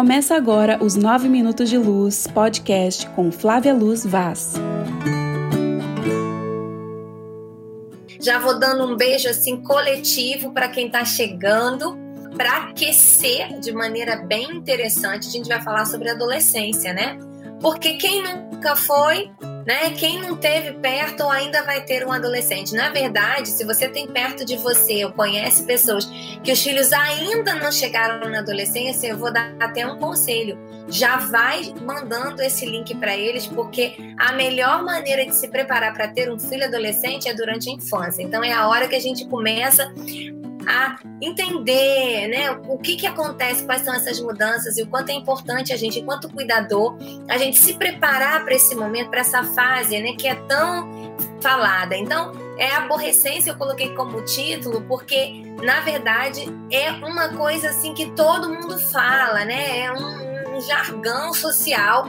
Começa agora os 9 Minutos de Luz podcast com Flávia Luz Vaz. Já vou dando um beijo assim coletivo para quem está chegando, para aquecer de maneira bem interessante. A gente vai falar sobre adolescência, né? Porque quem nunca foi né? Quem não teve perto ou ainda vai ter um adolescente. Na verdade, se você tem perto de você ou conhece pessoas que os filhos ainda não chegaram na adolescência, eu vou dar até um conselho. Já vai mandando esse link para eles, porque a melhor maneira de se preparar para ter um filho adolescente é durante a infância. Então é a hora que a gente começa a entender né, o que, que acontece, quais são essas mudanças e o quanto é importante a gente, enquanto cuidador, a gente se preparar para esse momento, para essa fase né, que é tão falada. Então, é aborrecência, eu coloquei como título, porque na verdade é uma coisa assim que todo mundo fala, né? É um, um jargão social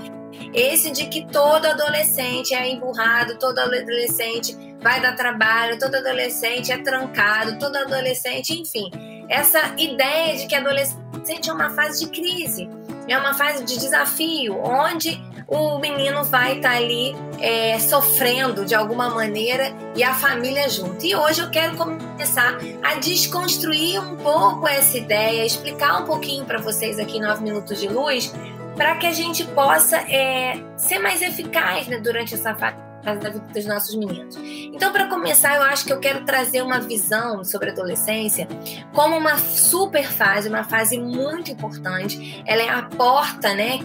esse de que todo adolescente é emburrado, todo adolescente vai dar trabalho, todo adolescente é trancado, todo adolescente, enfim. Essa ideia de que adolescente é uma fase de crise, é uma fase de desafio, onde o menino vai estar tá ali é, sofrendo de alguma maneira e a família junto. E hoje eu quero começar a desconstruir um pouco essa ideia, explicar um pouquinho para vocês aqui em 9 Minutos de Luz, para que a gente possa é, ser mais eficaz né, durante essa fase da vida dos nossos meninos. Então, para começar, eu acho que eu quero trazer uma visão sobre a adolescência como uma super fase, uma fase muito importante. Ela é a porta, né,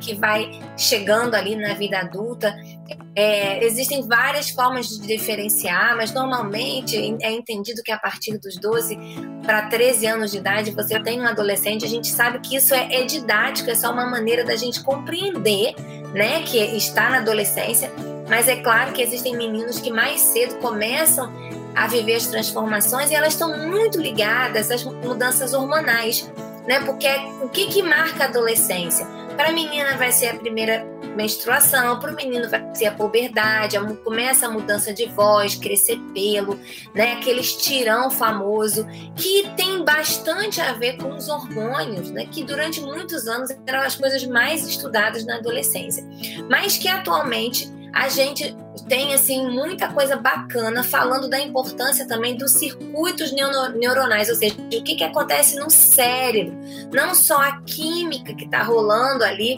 que vai chegando ali na vida adulta. É, existem várias formas de diferenciar, mas normalmente é entendido que a partir dos 12 para 13 anos de idade você tem um adolescente. A gente sabe que isso é, é didático, é só uma maneira da gente compreender né, que está na adolescência. Mas é claro que existem meninos que mais cedo começam a viver as transformações e elas estão muito ligadas às mudanças hormonais, né? Porque é, o que, que marca a adolescência? Para a menina vai ser a primeira menstruação, para o menino vai ser a puberdade, começa a mudança de voz, crescer pelo, né? Aquele estirão famoso que tem bastante a ver com os hormônios, né? Que durante muitos anos eram as coisas mais estudadas na adolescência, mas que atualmente a gente tem assim muita coisa bacana falando da importância também dos circuitos neuronais, ou seja, o que, que acontece no cérebro, não só a química que está rolando ali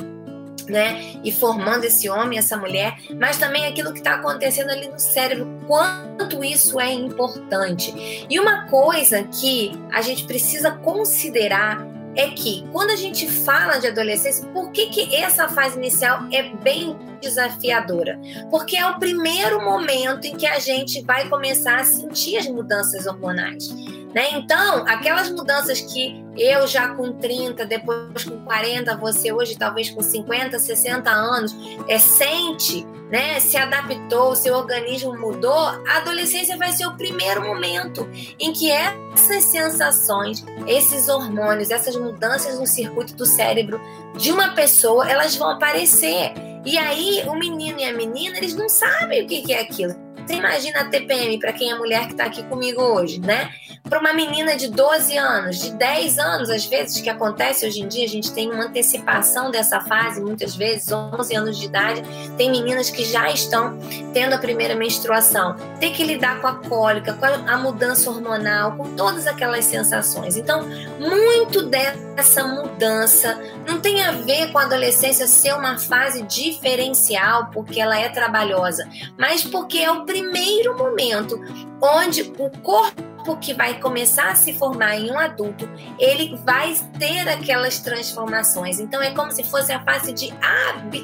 né, e formando esse homem, essa mulher, mas também aquilo que está acontecendo ali no cérebro, quanto isso é importante. E uma coisa que a gente precisa considerar é que quando a gente fala de adolescência, por que, que essa fase inicial é bem desafiadora? Porque é o primeiro momento em que a gente vai começar a sentir as mudanças hormonais. Né? Então, aquelas mudanças que eu já com 30, depois com 40, você hoje talvez com 50, 60 anos, é, sente, né? se adaptou, seu organismo mudou, a adolescência vai ser o primeiro momento em que essas sensações, esses hormônios, essas mudanças no circuito do cérebro de uma pessoa, elas vão aparecer. E aí, o menino e a menina, eles não sabem o que é aquilo. Você imagina a TPM para quem é mulher que está aqui comigo hoje, né? Para uma menina de 12 anos, de 10 anos, às vezes, que acontece hoje em dia, a gente tem uma antecipação dessa fase, muitas vezes, 11 anos de idade, tem meninas que já estão tendo a primeira menstruação, tem que lidar com a cólica, com a mudança hormonal, com todas aquelas sensações. Então, muito dessa mudança não tem a ver com a adolescência ser uma fase diferencial, porque ela é trabalhosa, mas porque é o primeiro momento onde o corpo corpo que vai começar a se formar em um adulto, ele vai ter aquelas transformações. Então é como se fosse a fase de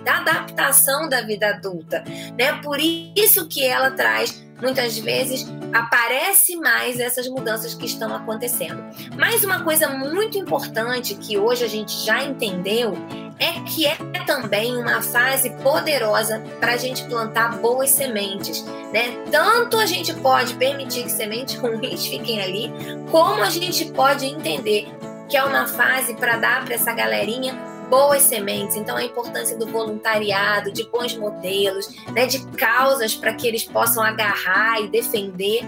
adaptação da vida adulta, né? Por isso que ela traz muitas vezes aparece mais essas mudanças que estão acontecendo. Mas uma coisa muito importante que hoje a gente já entendeu é que é também uma fase poderosa para a gente plantar boas sementes, né? Tanto a gente pode permitir que sementes ruins fiquem ali, como a gente pode entender que é uma fase para dar para essa galerinha boas sementes. Então, a importância do voluntariado, de bons modelos, né, de causas para que eles possam agarrar e defender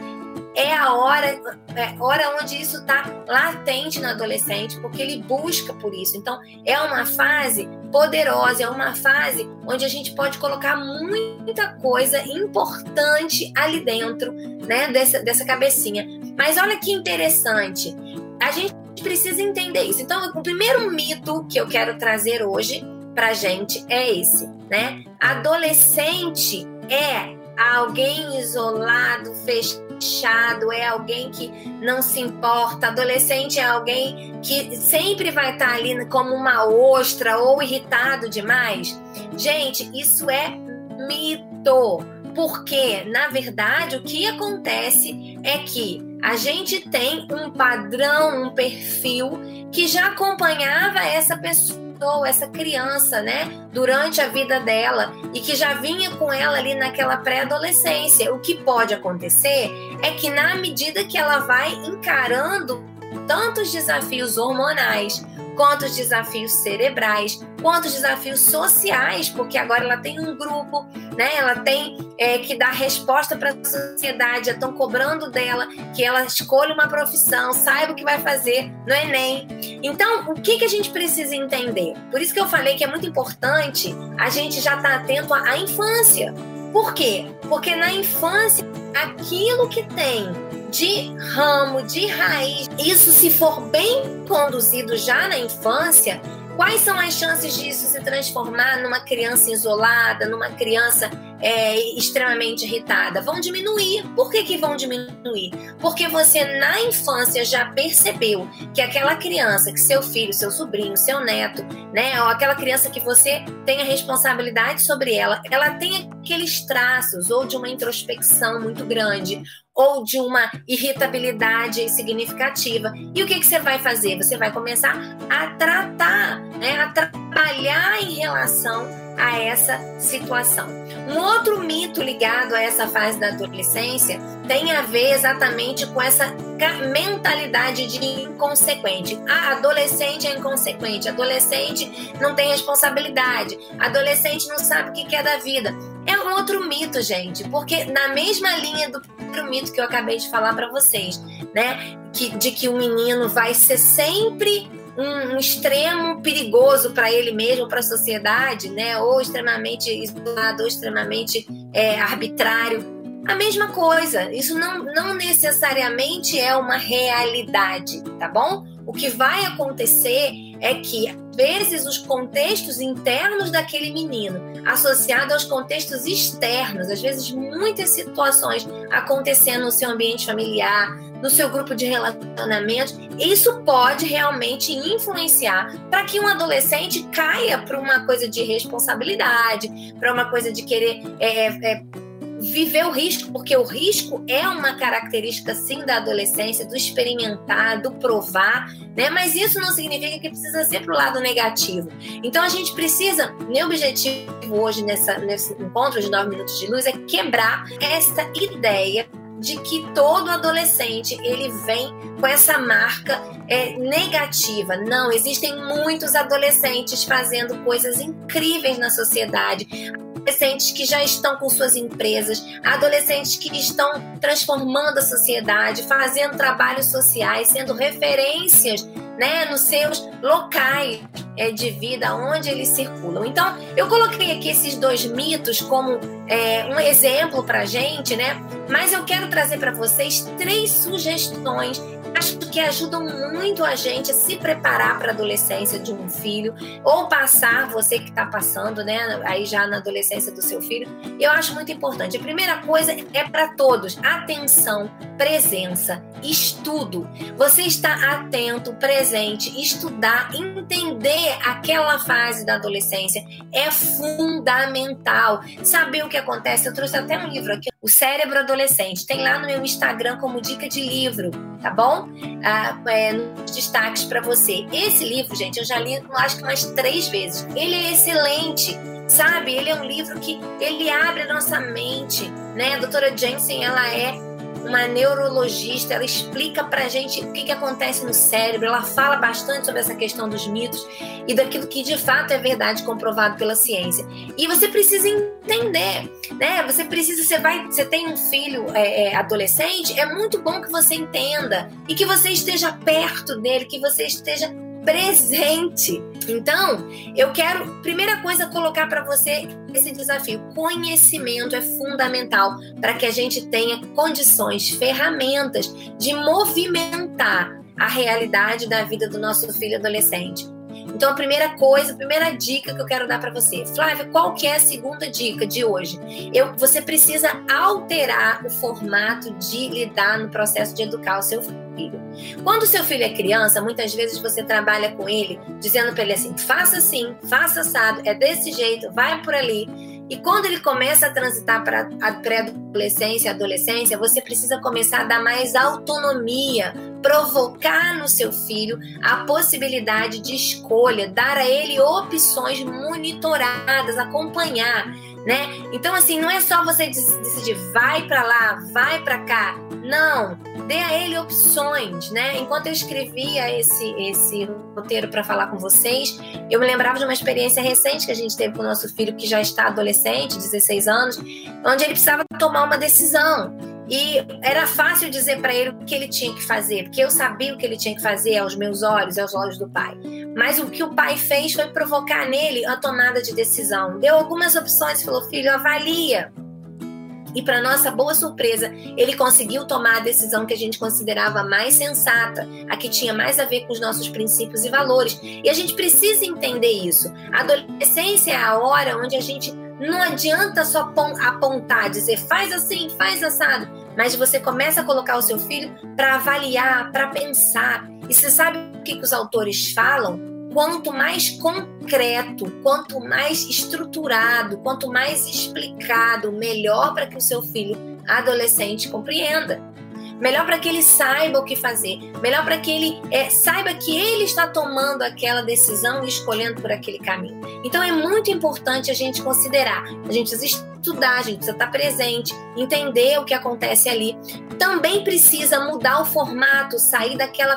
é a hora, é hora onde isso está latente no adolescente, porque ele busca por isso. Então, é uma fase poderosa, é uma fase onde a gente pode colocar muita coisa importante ali dentro, né, dessa, dessa cabecinha. Mas olha que interessante, a gente precisa entender isso. Então, o primeiro mito que eu quero trazer hoje pra gente é esse, né? Adolescente é alguém isolado, fechado, é alguém que não se importa. Adolescente é alguém que sempre vai estar ali como uma ostra ou irritado demais. Gente, isso é mito. Porque, na verdade, o que acontece é que a gente tem um padrão, um perfil que já acompanhava essa pessoa essa criança, né, durante a vida dela e que já vinha com ela ali naquela pré-adolescência. O que pode acontecer é que na medida que ela vai encarando tantos desafios hormonais, quantos desafios cerebrais, quantos desafios sociais, porque agora ela tem um grupo, né? Ela tem é, que dar resposta para a sociedade, estão cobrando dela que ela escolha uma profissão, saiba o que vai fazer no Enem. Então, o que, que a gente precisa entender? Por isso que eu falei que é muito importante a gente já estar tá atento à infância. Por quê? Porque na infância, aquilo que tem de ramo, de raiz, isso se for bem conduzido já na infância, quais são as chances disso se transformar numa criança isolada, numa criança é, extremamente irritada? Vão diminuir. Por que, que vão diminuir? Porque você na infância já percebeu que aquela criança, que seu filho, seu sobrinho, seu neto, né, ou aquela criança que você tem a responsabilidade sobre ela, ela tem aqueles traços ou de uma introspecção muito grande, ou de uma irritabilidade significativa. E o que, que você vai fazer? Você vai começar a tratar, né, a trabalhar em relação a essa situação. Um outro mito ligado a essa fase da adolescência tem a ver exatamente com essa mentalidade de inconsequente. Ah, adolescente é inconsequente, adolescente não tem responsabilidade, adolescente não sabe o que é da vida. É um outro mito, gente, porque na mesma linha do mito que eu acabei de falar para vocês, né, que, de que o menino vai ser sempre um, um extremo perigoso para ele mesmo, para a sociedade, né? Ou extremamente isolado, ou extremamente é, arbitrário. A mesma coisa, isso não, não necessariamente é uma realidade, tá bom? O que vai acontecer é que, às vezes, os contextos internos daquele menino, associado aos contextos externos, às vezes, muitas situações acontecendo no seu ambiente familiar, no seu grupo de relacionamento, isso pode realmente influenciar para que um adolescente caia para uma coisa de responsabilidade, para uma coisa de querer é, é, viver o risco, porque o risco é uma característica sim da adolescência, do experimentar, do provar, né? Mas isso não significa que precisa ser para o lado negativo. Então a gente precisa, meu objetivo hoje nessa, nesse encontro de nove minutos de luz é quebrar esta ideia de que todo adolescente ele vem com essa marca é, negativa. Não, existem muitos adolescentes fazendo coisas incríveis na sociedade. Adolescentes que já estão com suas empresas, adolescentes que estão transformando a sociedade, fazendo trabalhos sociais, sendo referências né, nos seus locais é, de vida, onde eles circulam. Então, eu coloquei aqui esses dois mitos como é, um exemplo para gente, né? Mas eu quero trazer para vocês três sugestões acho que ajudam muito a gente a se preparar para a adolescência de um filho ou passar, você que está passando, né, aí já na adolescência do seu filho. Eu acho muito importante. A primeira coisa é para todos: atenção, presença, estudo. Você está atento, presente, estudar, entender aquela fase da adolescência é fundamental. Saber o que acontece. Eu trouxe até um livro aqui, O Cérebro Adolescente. Tem lá no meu Instagram como dica de livro, tá bom? ah, é, nos destaques para você. Esse livro, gente, eu já li acho que umas três vezes. Ele é excelente, sabe? Ele é um livro que ele abre a nossa mente, né? A doutora Jensen, ela é uma neurologista, ela explica pra gente o que, que acontece no cérebro, ela fala bastante sobre essa questão dos mitos e daquilo que de fato é verdade comprovado pela ciência. E você precisa entender, né? Você precisa, você vai, você tem um filho é, é, adolescente, é muito bom que você entenda e que você esteja perto dele, que você esteja presente. Então, eu quero, primeira coisa, colocar para você esse desafio. Conhecimento é fundamental para que a gente tenha condições, ferramentas de movimentar a realidade da vida do nosso filho adolescente. Então, a primeira coisa, a primeira dica que eu quero dar para você, Flávia, qual que é a segunda dica de hoje? Eu, você precisa alterar o formato de lidar no processo de educar o seu filho. Quando o seu filho é criança, muitas vezes você trabalha com ele, dizendo para ele assim: faça assim, faça assado, é desse jeito, vai por ali. E quando ele começa a transitar para a pré-adolescência, adolescência, você precisa começar a dar mais autonomia, provocar no seu filho a possibilidade de escolha, dar a ele opções monitoradas, acompanhar, né? Então assim, não é só você decidir vai para lá, vai para cá. Não, dê a ele opções, né? Enquanto eu escrevia esse esse roteiro para falar com vocês, eu me lembrava de uma experiência recente que a gente teve com o nosso filho que já está adolescente, 16 anos, onde ele precisava tomar uma decisão. E era fácil dizer para ele o que ele tinha que fazer, porque eu sabia o que ele tinha que fazer aos meus olhos aos olhos do pai. Mas o que o pai fez foi provocar nele a tomada de decisão. Deu algumas opções, falou: filho, avalia. E para nossa boa surpresa, ele conseguiu tomar a decisão que a gente considerava mais sensata, a que tinha mais a ver com os nossos princípios e valores. E a gente precisa entender isso. A adolescência é a hora onde a gente não adianta só apontar, dizer faz assim, faz assado, mas você começa a colocar o seu filho para avaliar, para pensar. E você sabe o que, que os autores falam? Quanto mais concreto, quanto mais estruturado, quanto mais explicado, melhor para que o seu filho adolescente compreenda melhor para que ele saiba o que fazer, melhor para que ele é, saiba que ele está tomando aquela decisão e escolhendo por aquele caminho. Então é muito importante a gente considerar, a gente precisa estudar, a gente precisa estar presente, entender o que acontece ali. Também precisa mudar o formato, sair daquela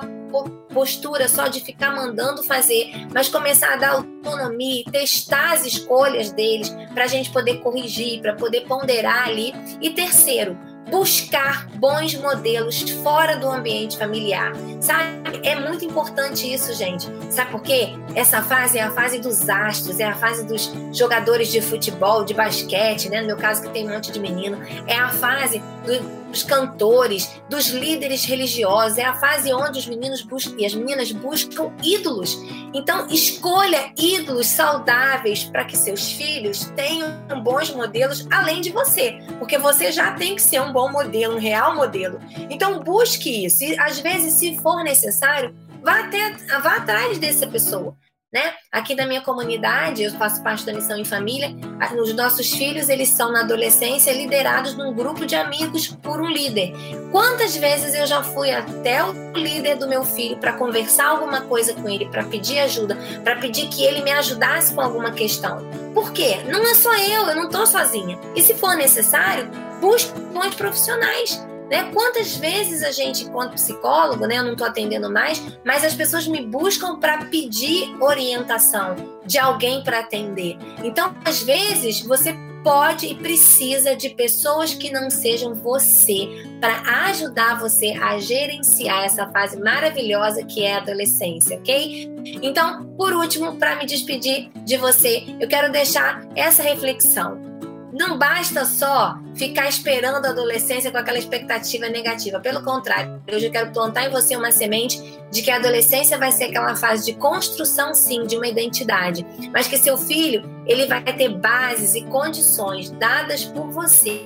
postura só de ficar mandando fazer, mas começar a dar autonomia, testar as escolhas deles para a gente poder corrigir, para poder ponderar ali. E terceiro, buscar bons modelos fora do ambiente familiar. Sabe? É muito importante isso, gente. Sabe por quê? Essa fase é a fase dos astros, é a fase dos jogadores de futebol, de basquete, né? No meu caso, que tem um monte de menino. É a fase do, dos cantores, dos líderes religiosos. É a fase onde os meninos buscam e as meninas buscam ídolos. Então, escolha ídolos saudáveis para que seus filhos tenham bons modelos além de você, porque você já tem que ser um bom modelo, um real modelo. Então, busque isso. E às vezes, se for necessário, vá até vá atrás dessa pessoa né? Aqui na minha comunidade, eu faço parte da missão em família, os nossos filhos, eles são na adolescência liderados num grupo de amigos por um líder. Quantas vezes eu já fui até o líder do meu filho para conversar alguma coisa com ele, para pedir ajuda, para pedir que ele me ajudasse com alguma questão? Por quê? Não é só eu, eu não estou sozinha. E se for necessário, busque bons profissionais né? Quantas vezes a gente, enquanto psicólogo, né, eu não estou atendendo mais, mas as pessoas me buscam para pedir orientação de alguém para atender. Então, às vezes, você pode e precisa de pessoas que não sejam você para ajudar você a gerenciar essa fase maravilhosa que é a adolescência, ok? Então, por último, para me despedir de você, eu quero deixar essa reflexão. Não basta só ficar esperando a adolescência com aquela expectativa negativa. Pelo contrário, hoje eu quero plantar em você uma semente de que a adolescência vai ser aquela fase de construção, sim, de uma identidade, mas que seu filho ele vai ter bases e condições dadas por você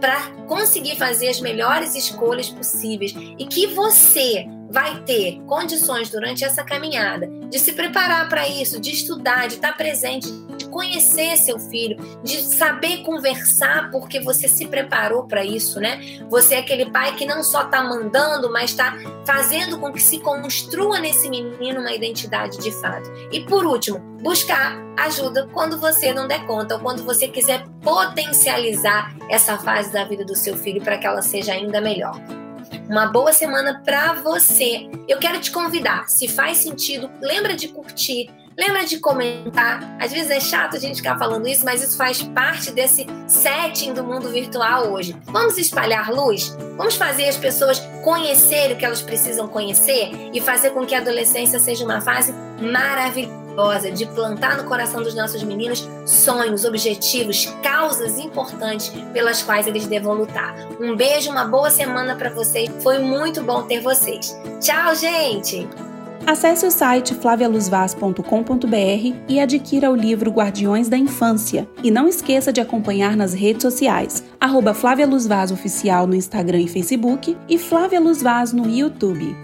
para conseguir fazer as melhores escolhas possíveis e que você vai ter condições durante essa caminhada de se preparar para isso, de estudar, de estar presente, de conhecer seu filho, de saber conversar porque você se preparou para isso, né? Você é aquele pai que não só está mandando, mas está fazendo com que se construa nesse menino uma identidade de fato. E por último, buscar ajuda quando você não der conta ou quando você quiser potencializar essa fase da vida do seu filho para que ela seja ainda melhor. Uma boa semana para você. Eu quero te convidar, se faz sentido, lembra de curtir, lembra de comentar. Às vezes é chato a gente ficar falando isso, mas isso faz parte desse setting do mundo virtual hoje. Vamos espalhar luz? Vamos fazer as pessoas conhecerem o que elas precisam conhecer e fazer com que a adolescência seja uma fase maravilhosa de plantar no coração dos nossos meninos sonhos, objetivos, causas importantes pelas quais eles devam lutar. Um beijo, uma boa semana para vocês. Foi muito bom ter vocês. Tchau, gente! Acesse o site flavialuzvaz.com.br e adquira o livro Guardiões da Infância. E não esqueça de acompanhar nas redes sociais, arroba Flávia Luz Vaz Oficial no Instagram e Facebook e Flávia Luz Vaz no YouTube.